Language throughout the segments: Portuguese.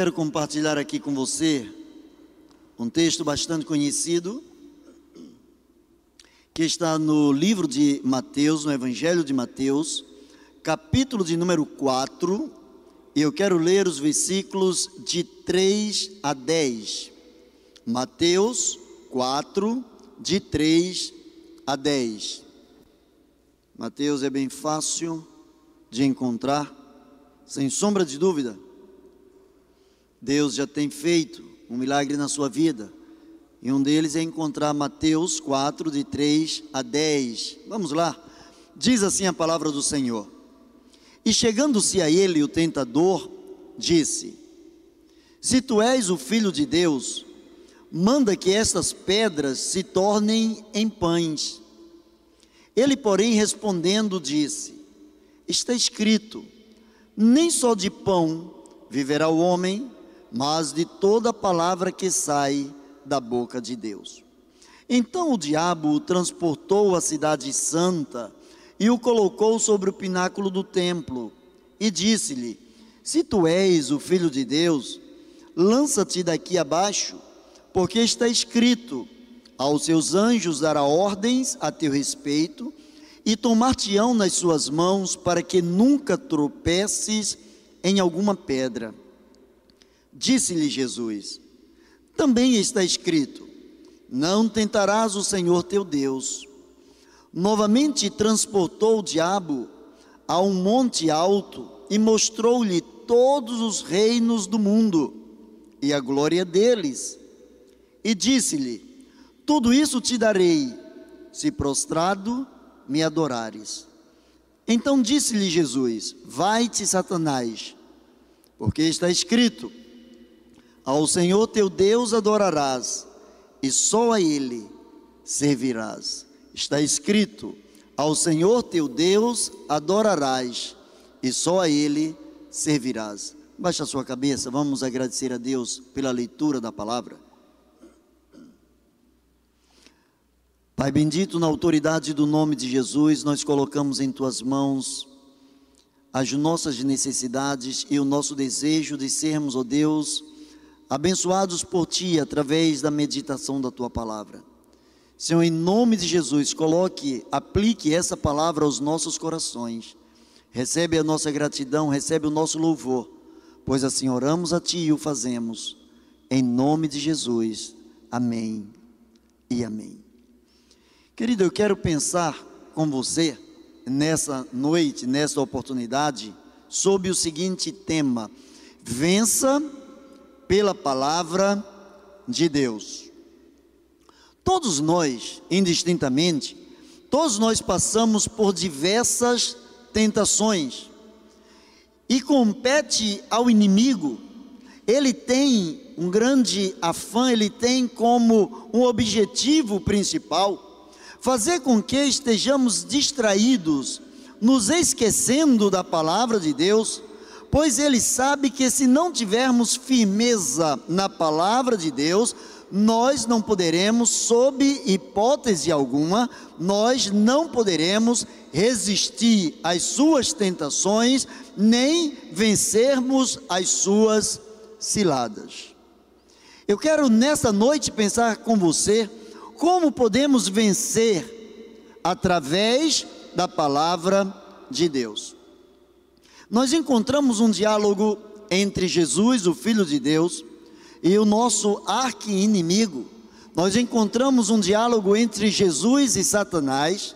quero compartilhar aqui com você um texto bastante conhecido, que está no livro de Mateus, no Evangelho de Mateus, capítulo de número 4, e eu quero ler os versículos de 3 a 10. Mateus 4, de 3 a 10. Mateus é bem fácil de encontrar, sem sombra de dúvida. Deus já tem feito um milagre na sua vida. E um deles é encontrar Mateus 4, de 3 a 10. Vamos lá. Diz assim a palavra do Senhor. E chegando-se a ele o tentador, disse: Se tu és o filho de Deus, manda que estas pedras se tornem em pães. Ele, porém, respondendo, disse: Está escrito: Nem só de pão viverá o homem, mas de toda palavra que sai da boca de Deus. Então o diabo o transportou à cidade santa e o colocou sobre o pináculo do templo e disse-lhe: Se tu és o filho de Deus, lança-te daqui abaixo, porque está escrito: Aos seus anjos dará ordens a teu respeito e tomar-te-ão nas suas mãos para que nunca tropeces em alguma pedra. Disse-lhe Jesus: Também está escrito: Não tentarás o Senhor teu Deus. Novamente transportou o diabo a um monte alto e mostrou-lhe todos os reinos do mundo e a glória deles. E disse-lhe: Tudo isso te darei, se prostrado me adorares. Então disse-lhe Jesus: Vai-te, Satanás, porque está escrito: ao Senhor teu Deus adorarás, e só a Ele servirás. Está escrito: Ao Senhor teu Deus adorarás, e só a Ele servirás. Baixa a sua cabeça, vamos agradecer a Deus pela leitura da palavra. Pai bendito, na autoridade do nome de Jesus, nós colocamos em tuas mãos as nossas necessidades e o nosso desejo de sermos, ó oh Deus, abençoados por Ti através da meditação da Tua palavra. Senhor, em nome de Jesus, coloque, aplique essa palavra aos nossos corações. Recebe a nossa gratidão, recebe o nosso louvor, pois assim oramos a Ti e o fazemos. Em nome de Jesus. Amém e amém. Querido, eu quero pensar com você nessa noite, nessa oportunidade, sobre o seguinte tema: vença pela palavra de Deus. Todos nós, indistintamente, todos nós passamos por diversas tentações. E compete ao inimigo, ele tem um grande afã, ele tem como um objetivo principal fazer com que estejamos distraídos, nos esquecendo da palavra de Deus pois ele sabe que se não tivermos firmeza na palavra de Deus, nós não poderemos, sob hipótese alguma, nós não poderemos resistir às suas tentações, nem vencermos as suas ciladas. Eu quero nessa noite pensar com você como podemos vencer através da palavra de Deus nós encontramos um diálogo entre Jesus, o Filho de Deus, e o nosso arqui-inimigo. Nós encontramos um diálogo entre Jesus e Satanás,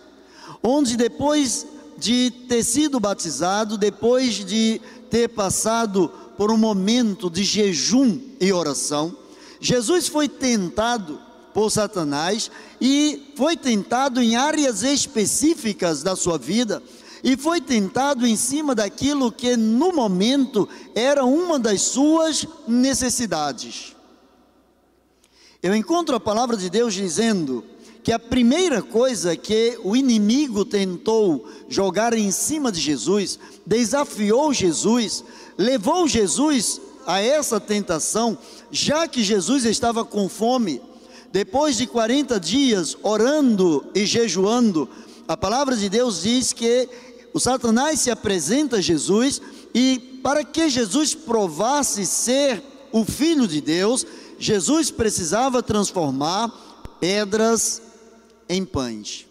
onde depois de ter sido batizado, depois de ter passado por um momento de jejum e oração, Jesus foi tentado por Satanás e foi tentado em áreas específicas da sua vida, e foi tentado em cima daquilo que no momento era uma das suas necessidades. Eu encontro a palavra de Deus dizendo que a primeira coisa que o inimigo tentou jogar em cima de Jesus, desafiou Jesus, levou Jesus a essa tentação, já que Jesus estava com fome. Depois de 40 dias orando e jejuando, a palavra de Deus diz que o Satanás se apresenta a Jesus e para que Jesus provasse ser o Filho de Deus, Jesus precisava transformar pedras em pães.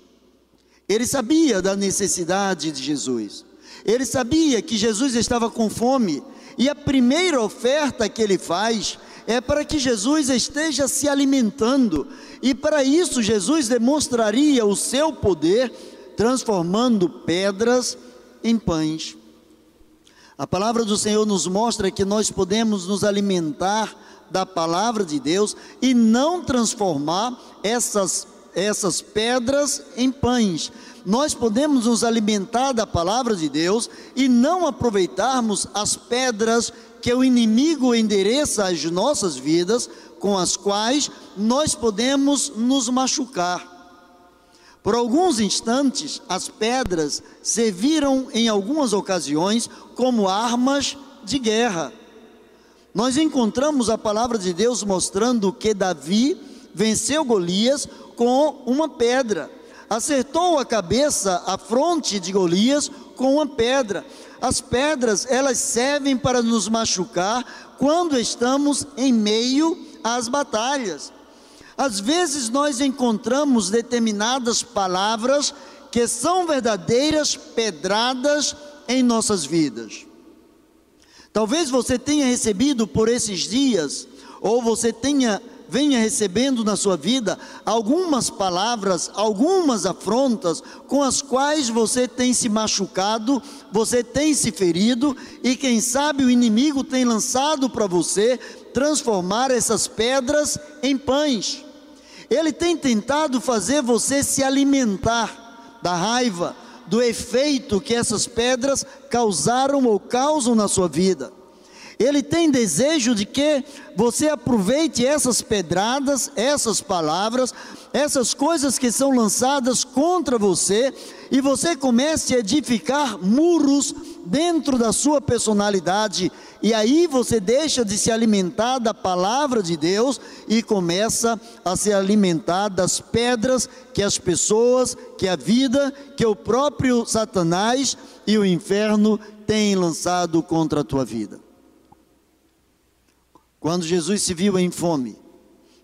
Ele sabia da necessidade de Jesus. Ele sabia que Jesus estava com fome. E a primeira oferta que ele faz é para que Jesus esteja se alimentando. E para isso, Jesus demonstraria o seu poder, transformando pedras em pães. A palavra do Senhor nos mostra que nós podemos nos alimentar da palavra de Deus e não transformar essas, essas pedras em pães. Nós podemos nos alimentar da palavra de Deus e não aproveitarmos as pedras que o inimigo endereça às nossas vidas, com as quais nós podemos nos machucar. Por alguns instantes, as pedras serviram em algumas ocasiões como armas de guerra. Nós encontramos a palavra de Deus mostrando que Davi venceu Golias com uma pedra. Acertou a cabeça, a fronte de Golias com uma pedra. As pedras, elas servem para nos machucar quando estamos em meio às batalhas. Às vezes nós encontramos determinadas palavras que são verdadeiras pedradas em nossas vidas. Talvez você tenha recebido por esses dias, ou você tenha venha recebendo na sua vida algumas palavras, algumas afrontas com as quais você tem se machucado, você tem se ferido e quem sabe o inimigo tem lançado para você transformar essas pedras em pães. Ele tem tentado fazer você se alimentar da raiva, do efeito que essas pedras causaram ou causam na sua vida. Ele tem desejo de que você aproveite essas pedradas, essas palavras, essas coisas que são lançadas contra você e você comece a edificar muros dentro da sua personalidade. E aí você deixa de se alimentar da palavra de Deus e começa a se alimentar das pedras que as pessoas, que a vida, que o próprio Satanás e o inferno têm lançado contra a tua vida. Quando Jesus se viu em fome,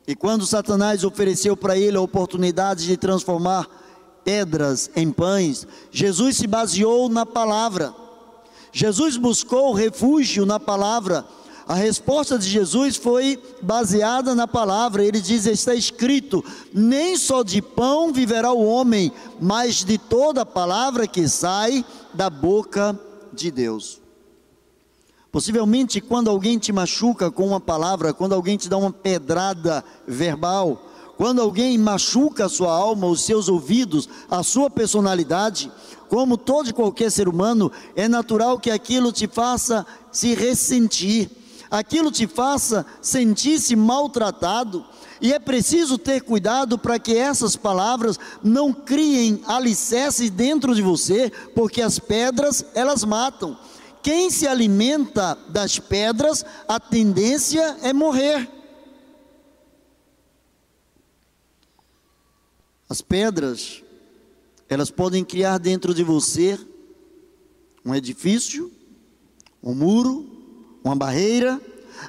e quando Satanás ofereceu para ele a oportunidade de transformar pedras em pães, Jesus se baseou na palavra. Jesus buscou refúgio na palavra. A resposta de Jesus foi baseada na palavra. Ele diz: Está escrito: Nem só de pão viverá o homem, mas de toda palavra que sai da boca de Deus. Possivelmente, quando alguém te machuca com uma palavra, quando alguém te dá uma pedrada verbal, quando alguém machuca a sua alma, os seus ouvidos, a sua personalidade, como todo e qualquer ser humano, é natural que aquilo te faça se ressentir, aquilo te faça sentir-se maltratado, e é preciso ter cuidado para que essas palavras não criem alicerces dentro de você, porque as pedras elas matam. Quem se alimenta das pedras, a tendência é morrer. As pedras, elas podem criar dentro de você um edifício, um muro, uma barreira,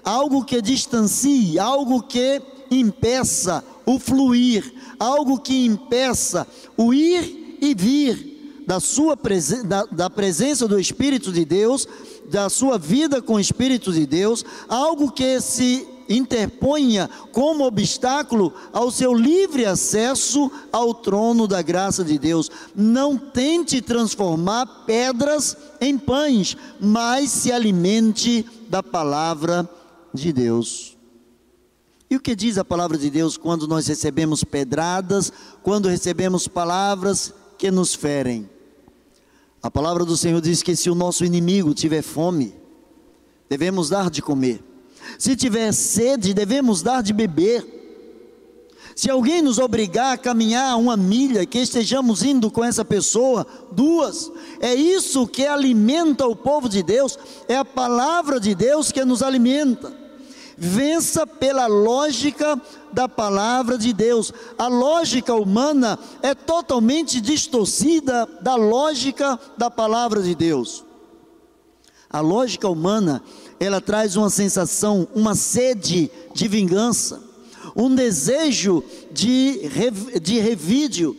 algo que distancie, algo que impeça o fluir, algo que impeça o ir e vir da sua presen da, da presença do Espírito de Deus, da sua vida com o Espírito de Deus, algo que se interponha como obstáculo ao seu livre acesso ao trono da graça de Deus. Não tente transformar pedras em pães, mas se alimente da palavra de Deus. E o que diz a palavra de Deus quando nós recebemos pedradas, quando recebemos palavras que nos ferem? A palavra do Senhor diz que se o nosso inimigo tiver fome, devemos dar de comer. Se tiver sede, devemos dar de beber. Se alguém nos obrigar a caminhar uma milha, que estejamos indo com essa pessoa, duas. É isso que alimenta o povo de Deus, é a palavra de Deus que nos alimenta vença pela lógica da palavra de Deus. A lógica humana é totalmente distorcida da lógica da palavra de Deus. A lógica humana, ela traz uma sensação, uma sede de vingança, um desejo de, de revídio.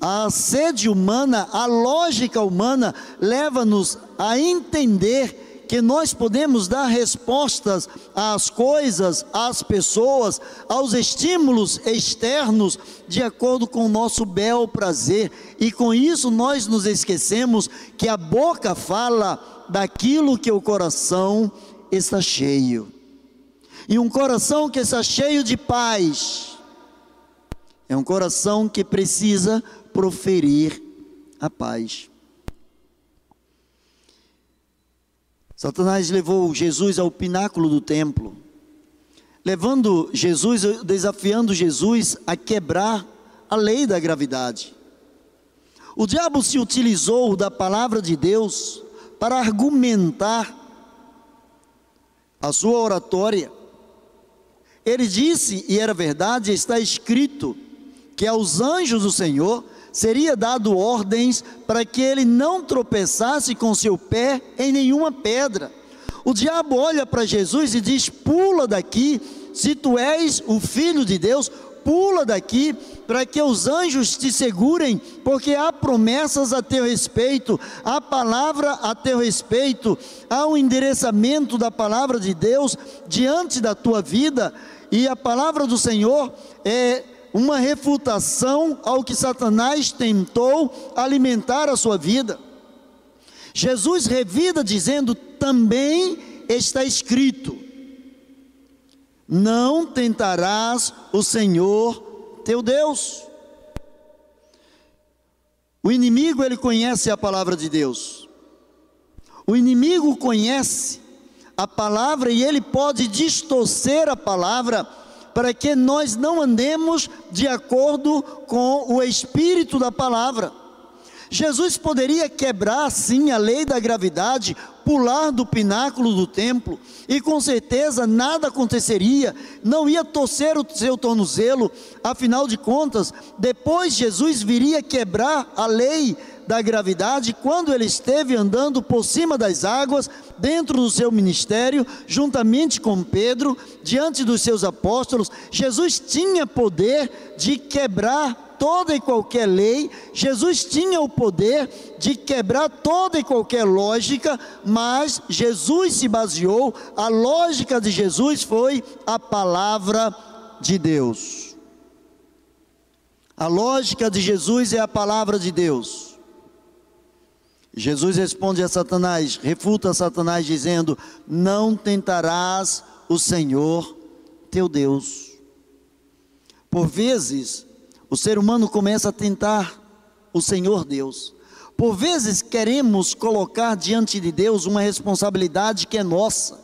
A sede humana, a lógica humana leva-nos a entender que nós podemos dar respostas às coisas, às pessoas, aos estímulos externos, de acordo com o nosso bel prazer, e com isso nós nos esquecemos que a boca fala daquilo que o coração está cheio. E um coração que está cheio de paz, é um coração que precisa proferir a paz. Satanás levou Jesus ao pináculo do templo, levando Jesus, desafiando Jesus a quebrar a lei da gravidade. O diabo se utilizou da palavra de Deus para argumentar a sua oratória. Ele disse, e era verdade, está escrito, que aos anjos do Senhor seria dado ordens para que ele não tropeçasse com seu pé em nenhuma pedra. O diabo olha para Jesus e diz: Pula daqui, se tu és o filho de Deus, pula daqui, para que os anjos te segurem, porque há promessas a teu respeito, há palavra a teu respeito, há um endereçamento da palavra de Deus diante da tua vida, e a palavra do Senhor é uma refutação ao que Satanás tentou alimentar a sua vida. Jesus revida dizendo: também está escrito: não tentarás o Senhor teu Deus. O inimigo ele conhece a palavra de Deus. O inimigo conhece a palavra e ele pode distorcer a palavra para que nós não andemos de acordo com o espírito da palavra. Jesus poderia quebrar sim a lei da gravidade, pular do pináculo do templo, e com certeza nada aconteceria, não ia torcer o seu tornozelo, afinal de contas, depois Jesus viria quebrar a lei da gravidade quando ele esteve andando por cima das águas, dentro do seu ministério, juntamente com Pedro, diante dos seus apóstolos. Jesus tinha poder de quebrar toda e qualquer lei, Jesus tinha o poder de quebrar toda e qualquer lógica, mas Jesus se baseou, a lógica de Jesus foi a palavra de Deus. A lógica de Jesus é a palavra de Deus. Jesus responde a Satanás, refuta Satanás dizendo: Não tentarás o Senhor teu Deus. Por vezes, o ser humano começa a tentar o Senhor Deus. Por vezes queremos colocar diante de Deus uma responsabilidade que é nossa.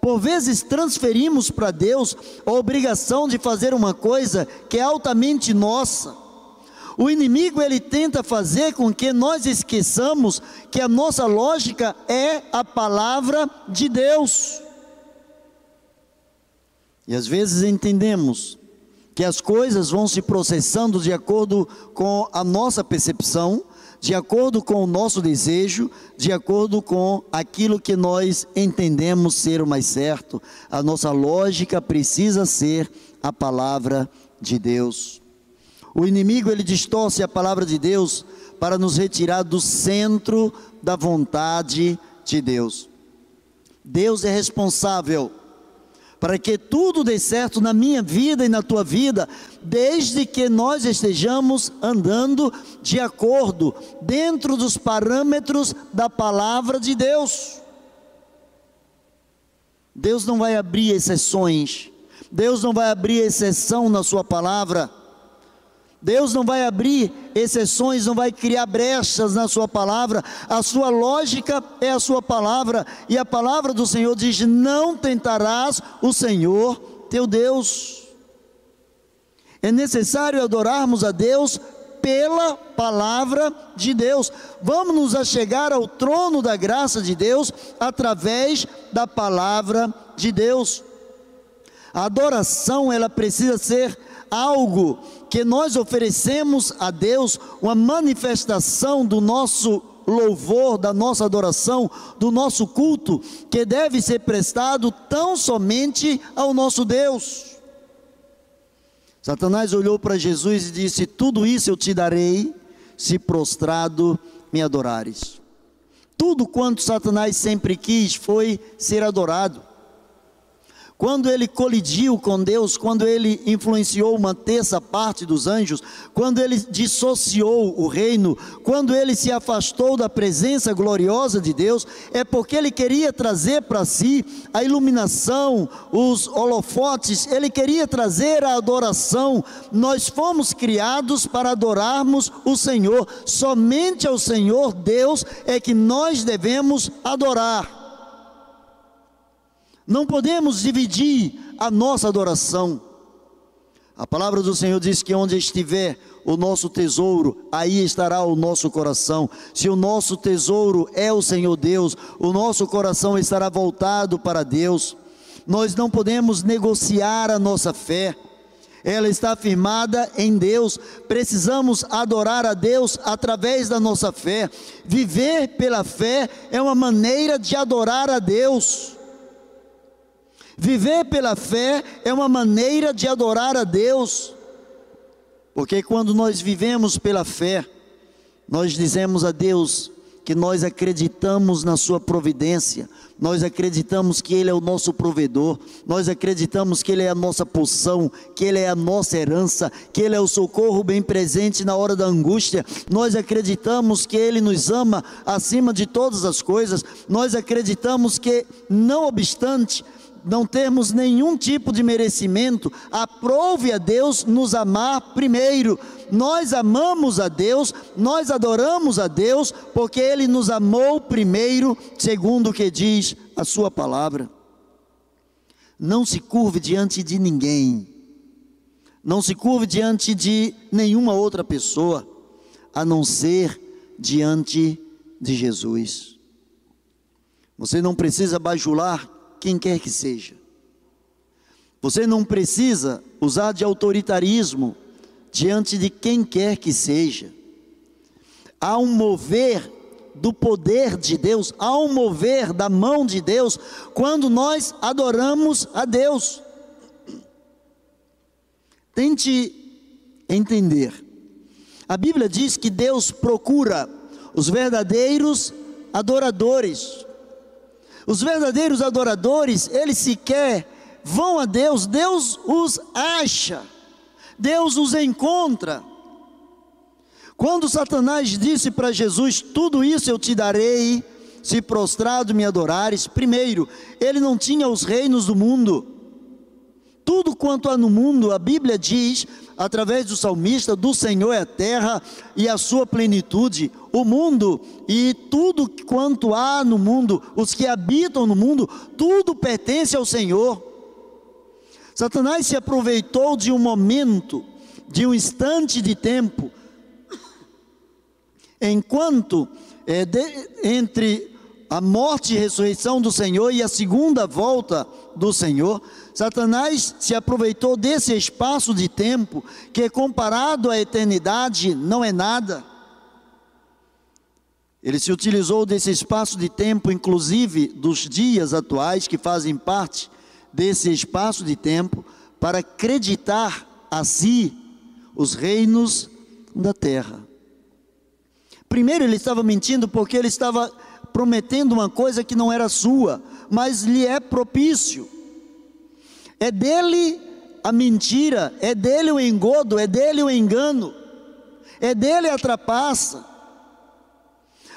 Por vezes transferimos para Deus a obrigação de fazer uma coisa que é altamente nossa. O inimigo ele tenta fazer com que nós esqueçamos que a nossa lógica é a palavra de Deus. E às vezes entendemos que as coisas vão se processando de acordo com a nossa percepção, de acordo com o nosso desejo, de acordo com aquilo que nós entendemos ser o mais certo. A nossa lógica precisa ser a palavra de Deus. O inimigo ele distorce a palavra de Deus para nos retirar do centro da vontade de Deus. Deus é responsável para que tudo dê certo na minha vida e na tua vida, desde que nós estejamos andando de acordo, dentro dos parâmetros da palavra de Deus. Deus não vai abrir exceções, Deus não vai abrir exceção na Sua palavra. Deus não vai abrir exceções, não vai criar brechas na sua palavra. A sua lógica é a sua palavra, e a palavra do Senhor diz: "Não tentarás o Senhor teu Deus". É necessário adorarmos a Deus pela palavra de Deus. Vamos nos achegar ao trono da graça de Deus através da palavra de Deus. A adoração ela precisa ser algo que nós oferecemos a Deus, uma manifestação do nosso louvor, da nossa adoração, do nosso culto, que deve ser prestado tão somente ao nosso Deus. Satanás olhou para Jesus e disse: Tudo isso eu te darei, se prostrado me adorares. Tudo quanto Satanás sempre quis foi ser adorado. Quando ele colidiu com Deus, quando ele influenciou uma terça parte dos anjos, quando ele dissociou o reino, quando ele se afastou da presença gloriosa de Deus, é porque ele queria trazer para si a iluminação, os holofotes, ele queria trazer a adoração. Nós fomos criados para adorarmos o Senhor, somente ao Senhor Deus é que nós devemos adorar. Não podemos dividir a nossa adoração. A palavra do Senhor diz que onde estiver o nosso tesouro, aí estará o nosso coração. Se o nosso tesouro é o Senhor Deus, o nosso coração estará voltado para Deus. Nós não podemos negociar a nossa fé. Ela está firmada em Deus. Precisamos adorar a Deus através da nossa fé. Viver pela fé é uma maneira de adorar a Deus. Viver pela fé é uma maneira de adorar a Deus, porque quando nós vivemos pela fé, nós dizemos a Deus que nós acreditamos na Sua providência, nós acreditamos que Ele é o nosso provedor, nós acreditamos que Ele é a nossa poção, que Ele é a nossa herança, que Ele é o socorro bem presente na hora da angústia, nós acreditamos que Ele nos ama acima de todas as coisas, nós acreditamos que, não obstante não termos nenhum tipo de merecimento, aprove a Deus nos amar primeiro. Nós amamos a Deus, nós adoramos a Deus, porque Ele nos amou primeiro, segundo o que diz a Sua palavra. Não se curve diante de ninguém, não se curve diante de nenhuma outra pessoa, a não ser diante de Jesus. Você não precisa bajular quem quer que seja. Você não precisa usar de autoritarismo diante de quem quer que seja. Há um mover do poder de Deus, há um mover da mão de Deus quando nós adoramos a Deus. Tente entender. A Bíblia diz que Deus procura os verdadeiros adoradores. Os verdadeiros adoradores, eles sequer vão a Deus, Deus os acha, Deus os encontra. Quando Satanás disse para Jesus: Tudo isso eu te darei, se prostrado me adorares, primeiro, ele não tinha os reinos do mundo, tudo quanto há no mundo, a Bíblia diz, através do salmista, do Senhor é a terra e a sua plenitude, o mundo e tudo quanto há no mundo, os que habitam no mundo, tudo pertence ao Senhor. Satanás se aproveitou de um momento, de um instante de tempo, enquanto é, de, entre a morte e ressurreição do Senhor e a segunda volta do Senhor, Satanás se aproveitou desse espaço de tempo que, comparado à eternidade, não é nada. Ele se utilizou desse espaço de tempo, inclusive dos dias atuais, que fazem parte desse espaço de tempo, para acreditar a si os reinos da terra. Primeiro, ele estava mentindo porque ele estava prometendo uma coisa que não era sua, mas lhe é propício. É dele a mentira, é dele o engodo, é dele o engano, é dele a trapaça.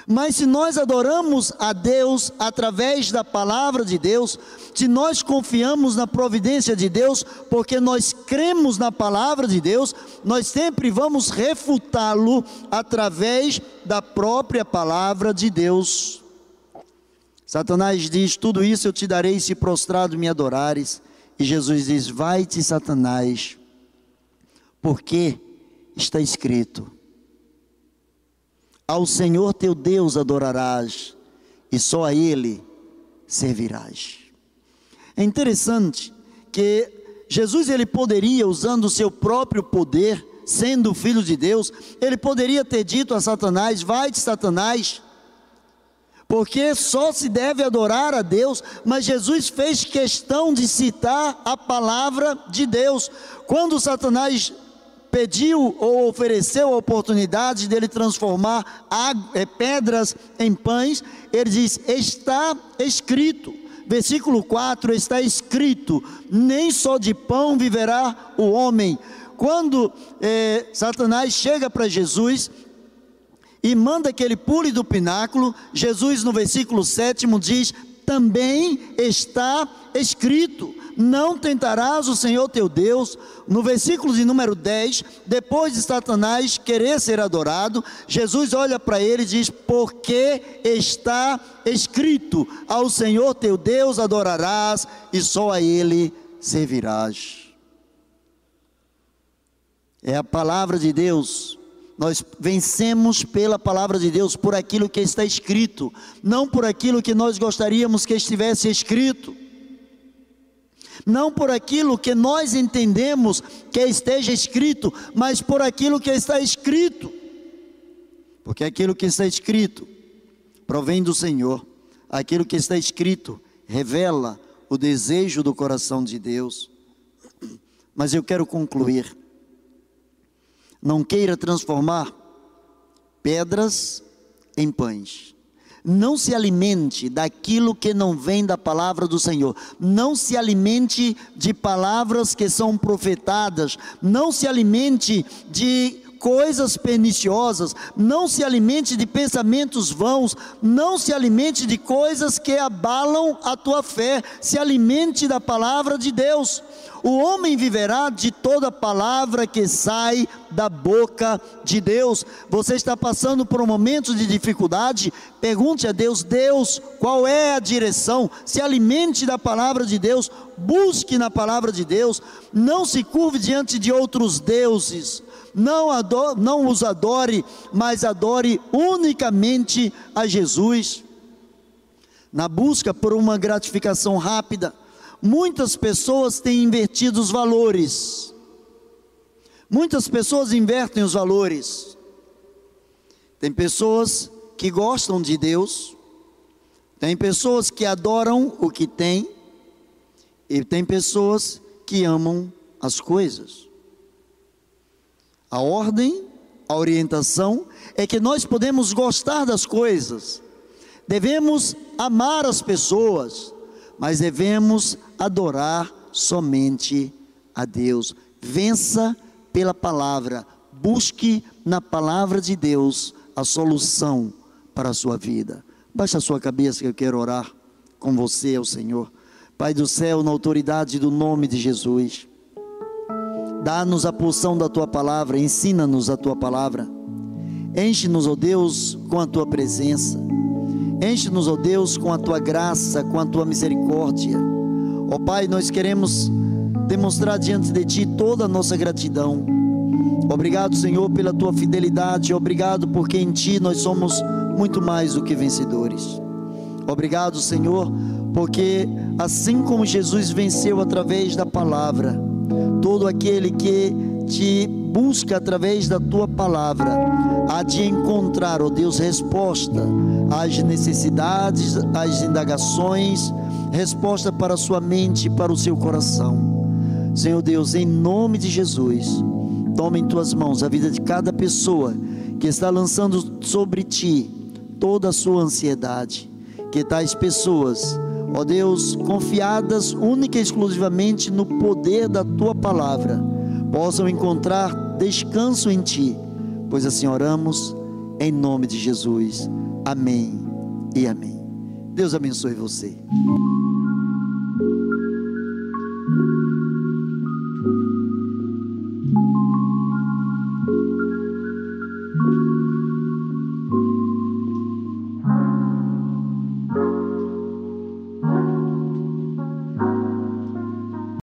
Mas se nós adoramos a Deus através da palavra de Deus, se nós confiamos na providência de Deus, porque nós cremos na palavra de Deus, nós sempre vamos refutá-lo através da própria palavra de Deus. Satanás diz: Tudo isso eu te darei se prostrado me adorares. E Jesus diz: Vai-te, Satanás, porque está escrito: Ao Senhor teu Deus adorarás, e só a Ele servirás. É interessante que Jesus ele poderia, usando o seu próprio poder, sendo filho de Deus, ele poderia ter dito a Satanás: Vai-te, Satanás, porque só se deve adorar a Deus, mas Jesus fez questão de citar a palavra de Deus. Quando Satanás pediu ou ofereceu a oportunidade dele transformar é, pedras em pães, ele diz: Está escrito. Versículo 4 está escrito: Nem só de pão viverá o homem. Quando é, Satanás chega para Jesus, e manda que ele pule do pináculo. Jesus, no versículo 7, diz: Também está escrito: Não tentarás o Senhor teu Deus. No versículo de número 10, depois de Satanás querer ser adorado, Jesus olha para ele e diz: Porque está escrito: Ao Senhor teu Deus adorarás e só a Ele servirás. É a palavra de Deus nós vencemos pela palavra de Deus, por aquilo que está escrito, não por aquilo que nós gostaríamos que estivesse escrito, não por aquilo que nós entendemos que esteja escrito, mas por aquilo que está escrito, porque aquilo que está escrito provém do Senhor, aquilo que está escrito revela o desejo do coração de Deus. Mas eu quero concluir não queira transformar pedras em pães. Não se alimente daquilo que não vem da palavra do Senhor. Não se alimente de palavras que são profetadas. Não se alimente de coisas perniciosas, não se alimente de pensamentos vãos, não se alimente de coisas que abalam a tua fé, se alimente da palavra de Deus. O homem viverá de toda palavra que sai da boca de Deus. Você está passando por um momento de dificuldade? Pergunte a Deus: Deus, qual é a direção? Se alimente da palavra de Deus, busque na palavra de Deus, não se curve diante de outros deuses. Não, não os adore, mas adore unicamente a Jesus. Na busca por uma gratificação rápida, Muitas pessoas têm invertido os valores. Muitas pessoas invertem os valores. Tem pessoas que gostam de Deus, tem pessoas que adoram o que tem, e tem pessoas que amam as coisas. A ordem, a orientação é que nós podemos gostar das coisas, devemos amar as pessoas, mas devemos adorar somente a Deus. Vença pela palavra, busque na palavra de Deus a solução para a sua vida. Baixa a sua cabeça que eu quero orar com você, ao Senhor. Pai do céu, na autoridade do nome de Jesus, dá-nos a porção da tua palavra, ensina-nos a tua palavra. Enche-nos, ó oh Deus, com a tua presença. Enche-nos, ó oh Deus, com a tua graça, com a tua misericórdia. Ó oh Pai, nós queremos demonstrar diante de Ti toda a nossa gratidão. Obrigado, Senhor, pela Tua fidelidade. Obrigado porque em Ti nós somos muito mais do que vencedores. Obrigado, Senhor, porque assim como Jesus venceu através da palavra, todo aquele que te busca através da tua palavra, há de encontrar, ó Deus, resposta às necessidades, às indagações, resposta para a sua mente para o seu coração. Senhor Deus, em nome de Jesus, toma em tuas mãos a vida de cada pessoa que está lançando sobre ti toda a sua ansiedade. Que tais pessoas, ó Deus, confiadas única e exclusivamente no poder da tua palavra, possam encontrar descanso em ti, pois assim oramos em nome de Jesus. Amém e amém. Deus abençoe você.